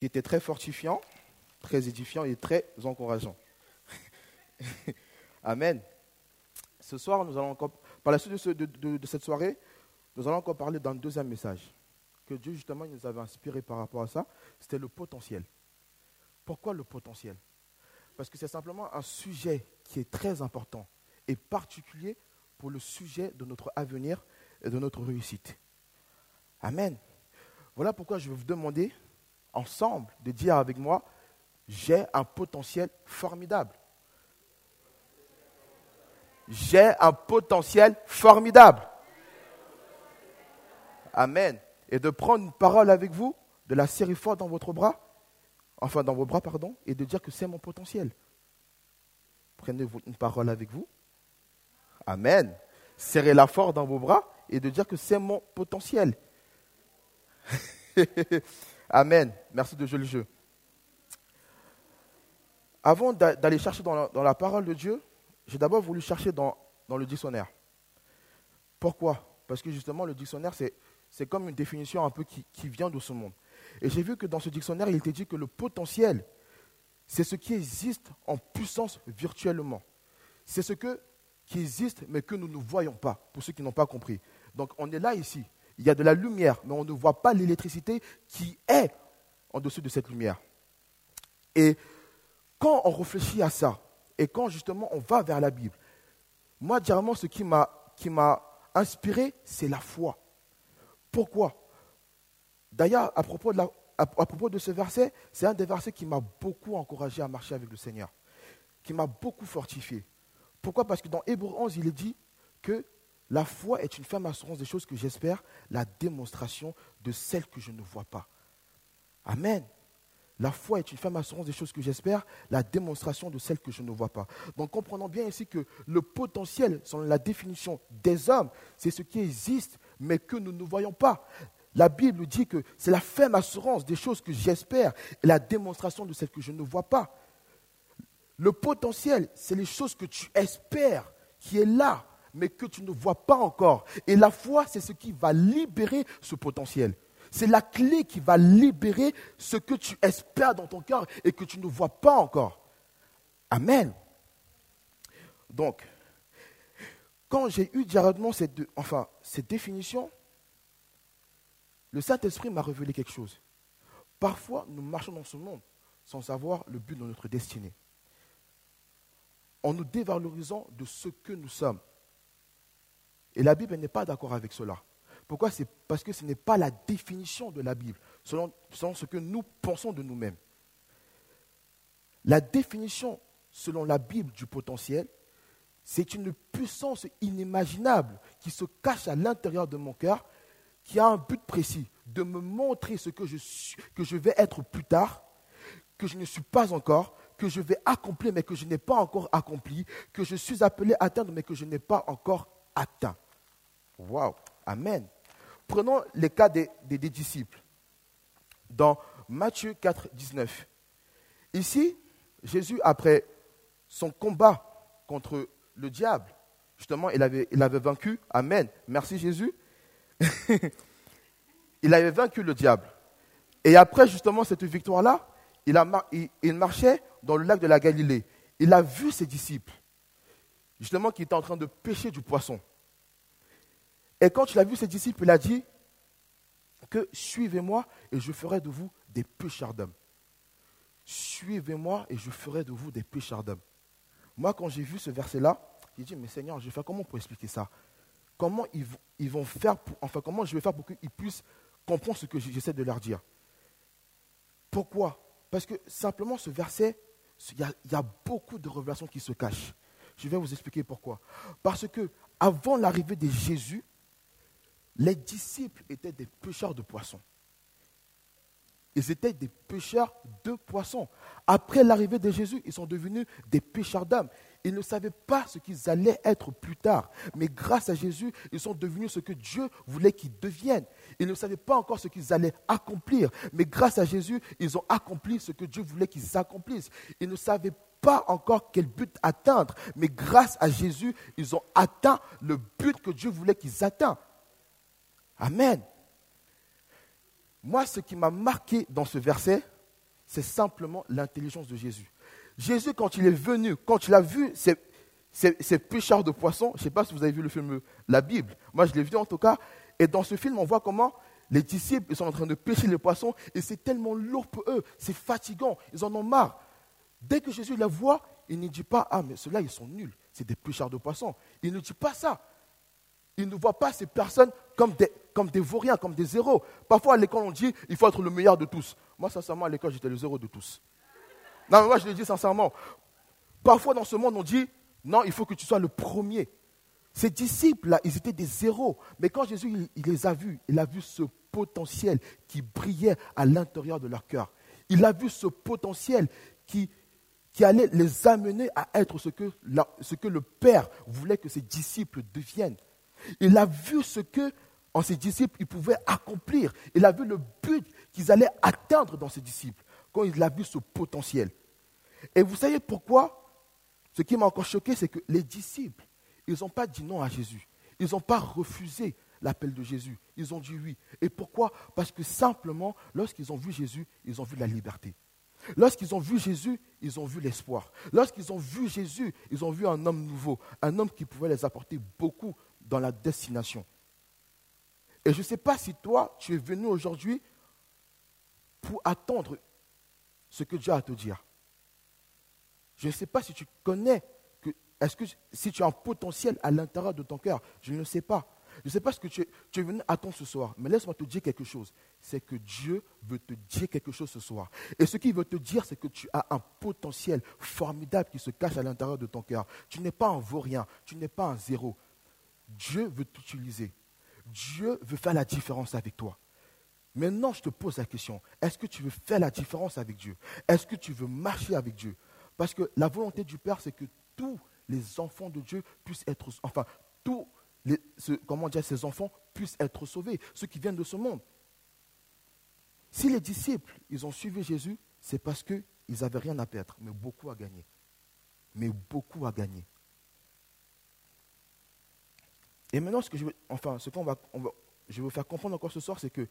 qui était très fortifiant, très édifiant et très encourageant. Amen. Ce soir, nous allons encore, par la suite de, cette soirée, nous allons encore parler d'un deuxième message que Dieu justement nous avait inspiré par rapport à ça. C'était le potentiel. Pourquoi le potentiel? Parce que c'est simplement un sujet qui est très important et particulier pour le sujet de notre avenir et de notre réussite. Amen. Voilà pourquoi je vais vous demander ensemble de dire avec moi, j'ai un potentiel formidable. J'ai un potentiel formidable. Amen. Et de prendre une parole avec vous, de la serrer fort dans votre bras, enfin dans vos bras, pardon, et de dire que c'est mon potentiel. Prenez une parole avec vous. Amen. Serrez-la fort dans vos bras et de dire que c'est mon potentiel. Amen. Merci de jouer le jeu. Avant d'aller chercher dans la, parole de Dieu, j'ai d'abord voulu chercher dans, le dictionnaire. Pourquoi? Parce que justement, le dictionnaire, c'est comme une définition un peu qui, vient de ce monde. Et j'ai vu que dans ce dictionnaire, il était dit que le potentiel, c'est ce qui existe en puissance virtuellement. C'est ce qui existe, mais que nous ne voyons pas, pour ceux qui n'ont pas compris. Donc on est là ici, il y a de la lumière, mais on ne voit pas l'électricité qui est en dessous de cette lumière. Et quand on réfléchit à ça, et quand justement on va vers la Bible, moi, directement, ce qui m'a inspiré, c'est la foi. Pourquoi? D'ailleurs, à, propos de à, propos de ce verset, c'est un des versets qui m'a beaucoup encouragé à marcher avec le Seigneur, qui m'a beaucoup fortifié. Pourquoi? Parce que dans Hébreu 11, il est dit que la foi est une ferme assurance des choses que j'espère, la démonstration de celles que je ne vois pas. Amen. La foi est une ferme assurance des choses que j'espère, la démonstration de celles que je ne vois pas. Donc comprenons bien ici que le potentiel, selon la définition des hommes, c'est ce qui existe, mais que nous ne voyons pas. La Bible dit que c'est la ferme assurance des choses que j'espère et la démonstration de celles que je ne vois pas. Le potentiel, c'est les choses que tu espères qui est là, mais que tu ne vois pas encore. Et la foi, c'est ce qui va libérer ce potentiel. C'est la clé qui va libérer ce que tu espères dans ton cœur et que tu ne vois pas encore. Amen. Donc, quand j'ai eu directement cette, enfin, cette définition, le Saint-Esprit m'a révélé quelque chose. Parfois, nous marchons dans ce monde sans savoir le but de notre destinée. En nous dévalorisant de ce que nous sommes. Et la Bible n'est pas d'accord avec cela. Pourquoi? C'est parce que ce n'est pas la définition de la Bible, selon, ce que nous pensons de nous-mêmes. La définition, selon la Bible, du potentiel, c'est une puissance inimaginable qui se cache à l'intérieur de mon cœur, qui a un but précis, de me montrer ce que je, vais être plus tard, que je ne suis pas encore, que je vais accomplir mais que je n'ai pas encore accompli, que je suis appelé à atteindre mais que je n'ai pas encore atteint. Waouh, Amen. Prenons le cas des, disciples. Dans Matthieu 4, 19. Ici, Jésus, après son combat contre le diable, justement, il avait, il avait vaincu. Amen. Merci Jésus. il avait vaincu le diable. Et après, justement, cette victoire-là, il, il, marchait dans le lac de la Galilée. Il a vu ses disciples, justement, qui étaient en train de pêcher du poisson. Et quand il a vu ses disciples, il a dit que suivez-moi et je ferai de vous des pêcheurs d'hommes. Suivez-moi et je ferai de vous des pêcheurs d'hommes. Moi, quand j'ai vu ce verset-là, j'ai dit, mais Seigneur, je vais faire comment pour expliquer ça? Comment ils, vont faire, enfin, comment je vais faire pour qu'ils puissent comprendre ce que j'essaie de leur dire? Pourquoi? Parce que simplement, ce verset, il y, a, beaucoup de révélations qui se cachent. Je vais vous expliquer pourquoi. Parce que avant l'arrivée de Jésus, les disciples étaient des pêcheurs de poissons. Ils étaient des pêcheurs de poissons. Après l'arrivée de Jésus, ils sont devenus des pêcheurs d'âmes. Ils ne savaient pas ce qu'ils allaient être plus tard. Mais grâce à Jésus, ils sont devenus ce que Dieu voulait qu'ils deviennent. Ils ne savaient pas encore ce qu'ils allaient accomplir. Mais grâce à Jésus, ils ont accompli ce que Dieu voulait qu'ils accomplissent. Ils ne savaient pas encore quel but atteindre. Mais grâce à Jésus, ils ont atteint le but que Dieu voulait qu'ils atteignent. Amen. Moi, ce qui m'a marqué dans ce verset, c'est simplement l'intelligence de Jésus. Jésus, quand il est venu, quand il a vu ces, ces, pêcheurs de poissons, je ne sais pas si vous avez vu le film La Bible, moi je l'ai vu en tout cas, et dans ce film, on voit comment les disciples sont en train de pêcher les poissons, et c'est tellement lourd pour eux, c'est fatigant, ils en ont marre. Dès que Jésus les voit, il ne dit pas, ah mais ceux-là, ils sont nuls, c'est des pêcheurs de poissons. Il ne dit pas ça. Il ne voit pas ces personnes comme des, comme des vauriens, comme des zéros. Parfois à l'école, on dit, il faut être le meilleur de tous. Moi, sincèrement, à l'école, j'étais le zéro de tous. Non, mais moi, je le dis sincèrement. Parfois, dans ce monde, on dit non, il faut que tu sois le premier. Ces disciples-là, ils étaient des zéros. Mais quand Jésus il, les a vus, il a vu ce potentiel qui brillait à l'intérieur de leur cœur. Il a vu ce potentiel qui, qui allait les amener à être ce que, ce que le Père voulait que ses disciples deviennent. Il a vu ce que, en ses disciples, ils pouvaient accomplir. Il a vu le but qu'ils allaient atteindre dans ses disciples quand il a vu ce potentiel. Et vous savez pourquoi? Ce qui m'a encore choqué, c'est que les disciples, ils n'ont pas dit non à Jésus. Ils n'ont pas refusé l'appel de Jésus. Ils ont dit oui. Et pourquoi? Parce que simplement, lorsqu'ils ont vu Jésus, ils ont vu la liberté. Lorsqu'ils ont vu Jésus, ils ont vu l'espoir. Lorsqu'ils ont vu Jésus, ils ont vu un homme nouveau, un homme qui pouvait les apporter beaucoup dans la destination. Et je ne sais pas si toi, tu es venu aujourd'hui pour attendre ce que Dieu a à te dire. Je ne sais pas si tu connais, est-ce si tu as un potentiel à l'intérieur de ton cœur, je ne sais pas. Je ne sais pas ce que tu es, venu attendre ce soir, mais laisse-moi te dire quelque chose. C'est que Dieu veut te dire quelque chose ce soir. Et ce qu'il veut te dire, c'est que tu as un potentiel formidable qui se cache à l'intérieur de ton cœur. Tu n'es pas un vaurien, tu n'es pas un zéro. Dieu veut t'utiliser. Dieu veut faire la différence avec toi. Maintenant, je te pose la question, est-ce que tu veux faire la différence avec Dieu? Est-ce que tu veux marcher avec Dieu? Parce que la volonté du Père, c'est que tous les enfants de Dieu puissent être, enfin, tous comment dire, ces enfants puissent être sauvés, ceux qui viennent de ce monde. Si les disciples, ils ont suivi Jésus, c'est parce qu'ils n'avaient rien à perdre, mais beaucoup à gagner. Mais beaucoup à gagner. Et maintenant, ce que je veux, enfin, ce qu'on va, je veux faire comprendre encore ce soir, c'est que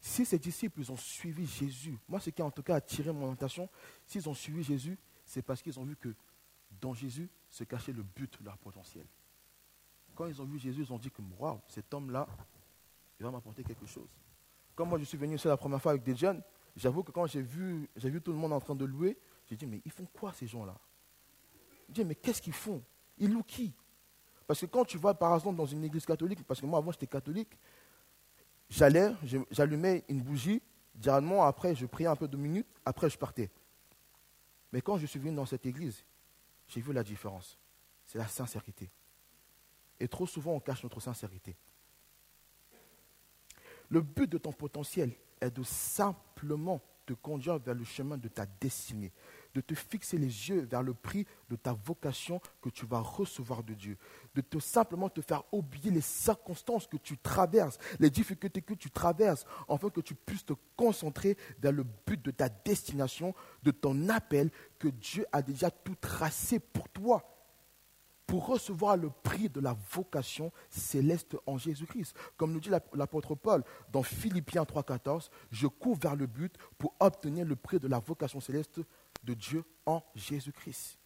si ces disciples ont suivi Jésus, moi ce qui a en tout cas attiré mon attention, s'ils ont suivi Jésus, c'est parce qu'ils ont vu que dans Jésus se cachait le but de leur potentiel. Quand ils ont vu Jésus, ils ont dit que waouh, cet homme-là, il va m'apporter quelque chose. Quand moi je suis venu ici la première fois avec des jeunes, j'avoue que quand j'ai vu, j'ai vu tout le monde en train de louer, j'ai dit mais ils font quoi ces gens-là? J'ai dit mais qu'est-ce qu'ils font? Ils louent qui? Parce que quand tu vas par exemple dans une église catholique, parce que moi avant j'étais catholique, j'allais, j'allumais une bougie, généralement après je priais un peu de minutes, après je partais. Mais quand je suis venu dans cette église, j'ai vu la différence. C'est la sincérité. Et trop souvent on cache notre sincérité. Le but de ton potentiel est de simplement te conduire vers le chemin de ta destinée de te fixer les yeux vers le prix de ta vocation que tu vas recevoir de Dieu, de te simplement te faire oublier les circonstances que tu traverses, les difficultés que tu traverses, afin que tu puisses te concentrer vers le but de ta destination, de ton appel que Dieu a déjà tout tracé pour toi pour recevoir le prix de la vocation céleste en Jésus-Christ. Comme nous dit l'apôtre Paul dans Philippiens 3.14, je cours vers le but pour obtenir le prix de la vocation céleste de Dieu en Jésus-Christ.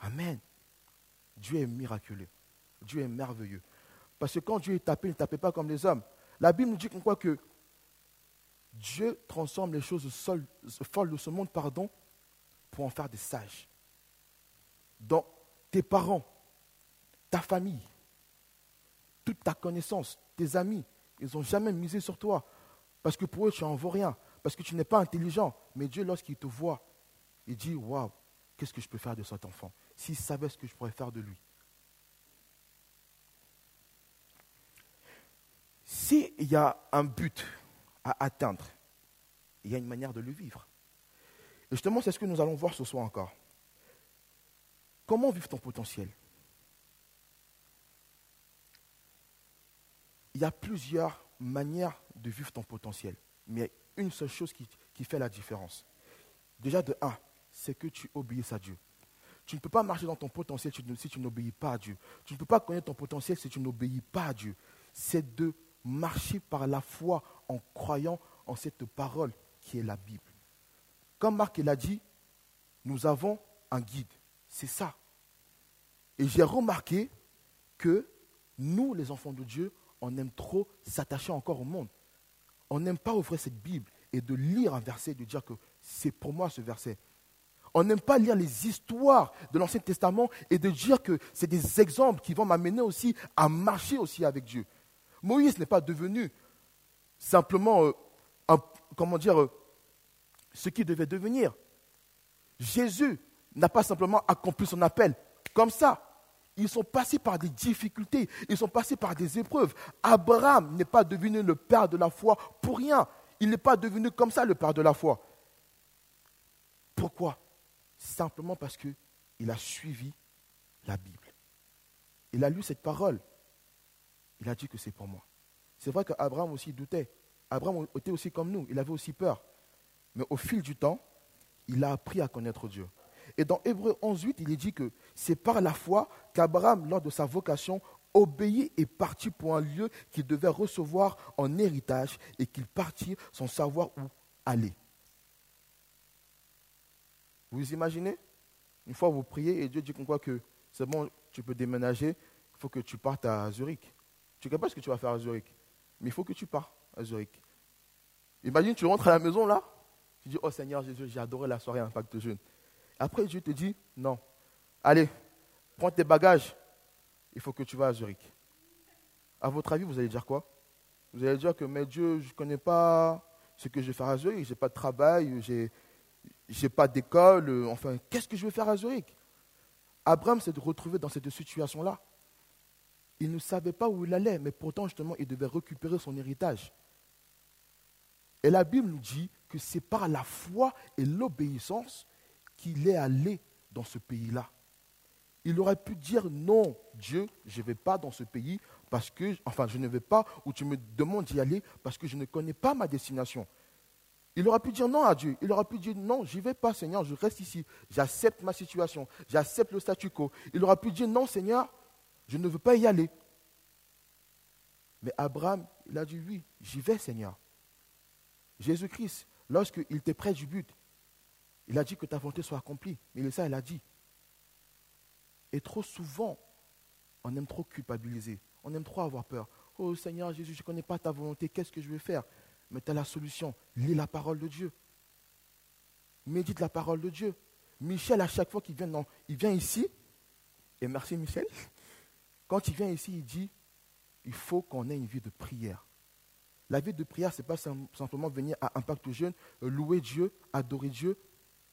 Amen. Dieu est miraculeux. Dieu est merveilleux. Parce que quand Dieu est tapé, il ne tapait pas comme les hommes. La Bible nous dit qu'on croit que Dieu transforme les choses folles de ce monde pardon, pour en faire des sages. Donc, tes parents, ta famille, toute ta connaissance, tes amis, ils n'ont jamais misé sur toi. Parce que pour eux, tu n'en vaux rien. Parce que tu n'es pas intelligent. Mais Dieu, lorsqu'il te voit, il dit Waouh, qu'est-ce que je peux faire de cet enfant? S'il savait ce que je pourrais faire de lui. S'il y a un but à atteindre, il y a une manière de le vivre. Et justement, c'est ce que nous allons voir ce soir encore. Comment vivre ton potentiel? Il y a plusieurs manières de vivre ton potentiel, mais une seule chose qui, fait la différence. Déjà de un, c'est que tu obéis à Dieu. Tu ne peux pas marcher dans ton potentiel si tu n'obéis pas à Dieu. Tu ne peux pas connaître ton potentiel si tu n'obéis pas à Dieu. C'est de marcher par la foi en croyant en cette parole qui est la Bible. comme Marc l'a dit, nous avons un guide. C'est ça. Et j'ai remarqué que nous, les enfants de Dieu, on aime trop s'attacher encore au monde. On n'aime pas ouvrir cette Bible et de lire un verset et de dire que c'est pour moi ce verset. On n'aime pas lire les histoires de l'Ancien Testament et de dire que c'est des exemples qui vont m'amener aussi à marcher aussi avec Dieu. Moïse n'est pas devenu simplement, euh, comment dire, euh, ce qu'il devait devenir. Jésus n'a pas simplement accompli son appel comme ça. Ils sont passés par des difficultés, ils sont passés par des épreuves. Abraham n'est pas devenu le père de la foi pour rien. Il n'est pas devenu comme ça le père de la foi. Pourquoi? Simplement parce qu'il a suivi la Bible. Il a lu cette parole. Il a dit que c'est pour moi. C'est vrai qu'Abraham aussi doutait. Abraham était aussi comme nous. Il avait aussi peur. Mais au fil du temps, il a appris à connaître Dieu. Et dans Hébreu 11.8, il est dit que c'est par la foi qu'Abraham, lors de sa vocation, obéit et partit pour un lieu qu'il devait recevoir en héritage et qu'il partit sans savoir où aller. Vous imaginez? Une fois vous priez et Dieu dit qu'on quoi que c'est bon, tu peux déménager, il faut que tu partes à Zurich. Tu ne sais pas ce que tu vas faire à Zurich, mais il faut que tu partes à Zurich. Imagine, tu rentres à la maison là, tu dis, oh Seigneur Jésus, j'ai adoré la soirée Impact Jeune. Après, Dieu te dit, non, allez, prends tes bagages, il faut que tu vas à Zurich. À votre avis, vous allez dire quoi? Vous allez dire que, mais Dieu, je ne connais pas ce que je vais faire à Zurich, je n'ai pas de travail, je n'ai pas d'école, enfin, qu'est-ce que je vais faire à Zurich? Abraham s'est retrouvé dans cette situation-là. Il ne savait pas où il allait, mais pourtant, justement, il devait récupérer son héritage. Et la Bible nous dit que c'est par la foi et l'obéissance qu'il est allé dans ce pays-là. Il aurait pu dire non, Dieu, je ne vais pas dans ce pays parce que, enfin, je ne vais pas où tu me demandes d'y aller parce que je ne connais pas ma destination. Il aurait pu dire non à Dieu. Il aurait pu dire non, je n'y vais pas, Seigneur, je reste ici. J'accepte ma situation. J'accepte le statu quo. Il aurait pu dire non, Seigneur, je ne veux pas y aller. Mais Abraham, il a dit oui, j'y vais, Seigneur. Jésus-Christ, lorsqu'il était près du but, il a dit que ta volonté soit accomplie. Mais ça, il a dit. Et trop souvent, on aime trop culpabiliser. On aime trop avoir peur. Oh Seigneur Jésus, je ne connais pas ta volonté, qu'est-ce que je vais faire? Mais tu as la solution. Lis la parole de Dieu. Médite la parole de Dieu. Michel, à chaque fois qu'il vient, il vient ici, et merci Michel, quand il vient ici, il dit, il faut qu'on ait une vie de prière. La vie de prière, ce n'est pas simplement venir à Impact Jeune, louer Dieu, adorer Dieu,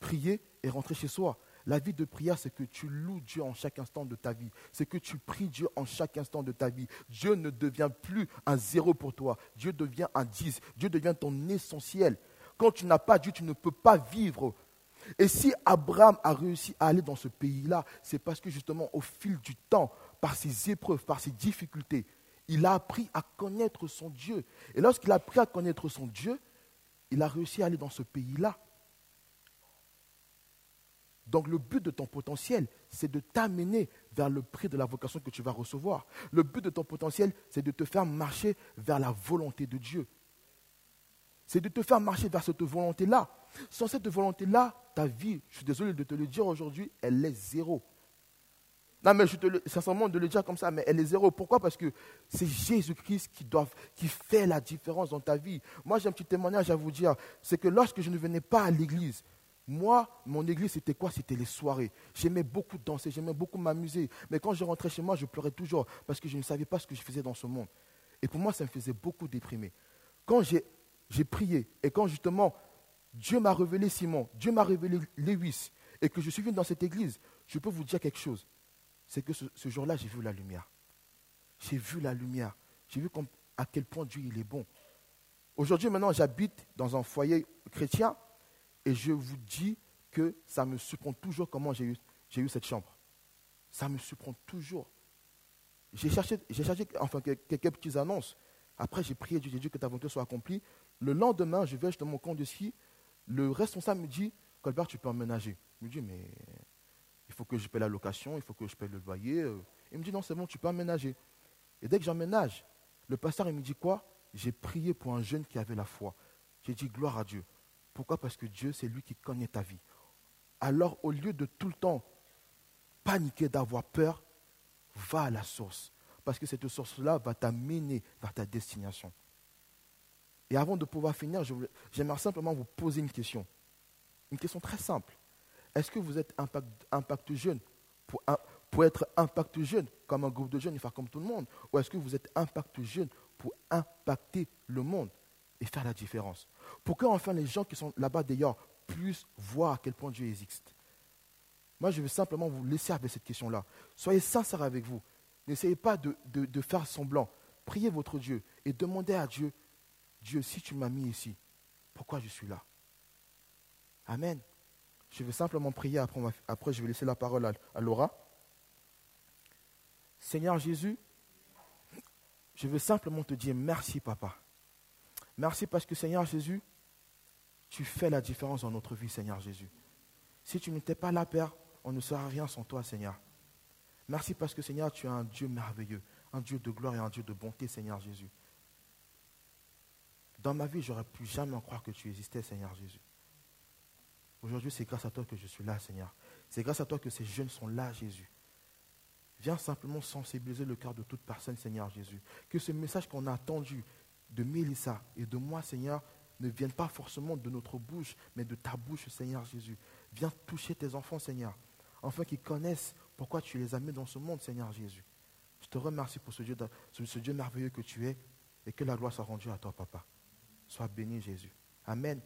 prier et rentrer chez soi. La vie de prière, c'est que tu loues Dieu en chaque instant de ta vie. C'est que tu pries Dieu en chaque instant de ta vie. Dieu ne devient plus un zéro pour toi. Dieu devient un dix. Dieu devient ton essentiel. Quand tu n'as pas Dieu, tu ne peux pas vivre. Et si Abraham a réussi à aller dans ce pays-là, c'est parce que justement, au fil du temps, par ses épreuves, par ses difficultés, il a appris à connaître son Dieu. Et lorsqu'il a appris à connaître son Dieu, il a réussi à aller dans ce pays-là. Donc le but de ton potentiel, c'est de t'amener vers le prix de la vocation que tu vas recevoir. Le but de ton potentiel, c'est de te faire marcher vers la volonté de Dieu. C'est de te faire marcher vers cette volonté-là. Sans cette volonté-là, ta vie, je suis désolé de te le dire aujourd'hui, elle est zéro. Non, mais je te le, sincèrement de le dire comme ça, mais elle est zéro. Pourquoi? Parce que c'est Jésus-Christ qui, qui fait la différence dans ta vie. Moi, j'ai un petit témoignage à vous dire. C'est que lorsque je ne venais pas à l'église, moi, mon église, c'était quoi? C'était les soirées. J'aimais beaucoup danser, j'aimais beaucoup m'amuser. Mais quand je rentrais chez moi, je pleurais toujours parce que je ne savais pas ce que je faisais dans ce monde. Et pour moi, ça me faisait beaucoup déprimer. Quand j'ai prié et quand justement Dieu m'a révélé Simon, Dieu m'a révélé Lewis et que je suis venu dans cette église, je peux vous dire quelque chose. C'est que ce, jour-là, j'ai vu la lumière. J'ai vu la lumière. J'ai vu à quel point Dieu il est bon. Aujourd'hui, maintenant, j'habite dans un foyer chrétien et je vous dis que ça me surprend toujours comment j'ai eu, cette chambre. Ça me surprend toujours. J'ai cherché, cherché enfin, quelques petites annonces. Après, j'ai prié j'ai dit que ta volonté soit accomplie. Le lendemain, je vais dans mon compte de ski. Le responsable me dit, Colbert, tu peux emménager. Je me dis, mais il faut que je paie la location, il faut que je paie le loyer. Il me dit, non, c'est bon, tu peux emménager. Et dès que j'emménage, le pasteur, il me dit quoi? J'ai prié pour un jeune qui avait la foi. J'ai dit, gloire à Dieu. Pourquoi? Parce que Dieu, c'est lui qui connaît ta vie. Alors, au lieu de tout le temps paniquer, d'avoir peur, va à la source. Parce que cette source-là va t'amener vers ta destination. Et avant de pouvoir finir, j'aimerais simplement vous poser une question. Une question très simple. Est-ce que vous êtes impact, impact jeune? Pour, pour, être impact jeune comme un groupe de jeunes et faire comme tout le monde Ou est-ce que vous êtes impact jeune pour impacter le monde? Et faire la différence Pour que enfin les gens qui sont là-bas d'ailleurs puissent voir à quel point Dieu existe moi, je veux simplement vous laisser avec cette question-là. Soyez sincères avec vous. N'essayez pas de, faire semblant. Priez votre Dieu et demandez à Dieu, Dieu, si tu m'as mis ici, pourquoi je suis là? Amen. Je vais simplement prier, après, après je vais laisser la parole à Laura. Seigneur Jésus, je veux simplement te dire merci, papa. Merci parce que, Seigneur Jésus, tu fais la différence dans notre vie, Seigneur Jésus. Si tu n'étais pas là, Père, on ne sera rien sans toi, Seigneur. Merci parce que, Seigneur, tu es un Dieu merveilleux, un Dieu de gloire et un Dieu de bonté, Seigneur Jésus. Dans ma vie, j'aurais pu jamais en croire que tu existais, Seigneur Jésus. Aujourd'hui, c'est grâce à toi que je suis là, Seigneur. C'est grâce à toi que ces jeunes sont là, Jésus. Viens simplement sensibiliser le cœur de toute personne, Seigneur Jésus. Que ce message qu'on a entendu de Mélissa et de moi, Seigneur, ne vienne pas forcément de notre bouche, mais de ta bouche, Seigneur Jésus. Viens toucher tes enfants, Seigneur enfin qu'ils connaissent pourquoi tu les as mis dans ce monde, Seigneur Jésus. Je te remercie pour ce Dieu, ce Dieu merveilleux que tu es et que la gloire soit rendue à toi, Papa. Sois béni, Jésus. Amen.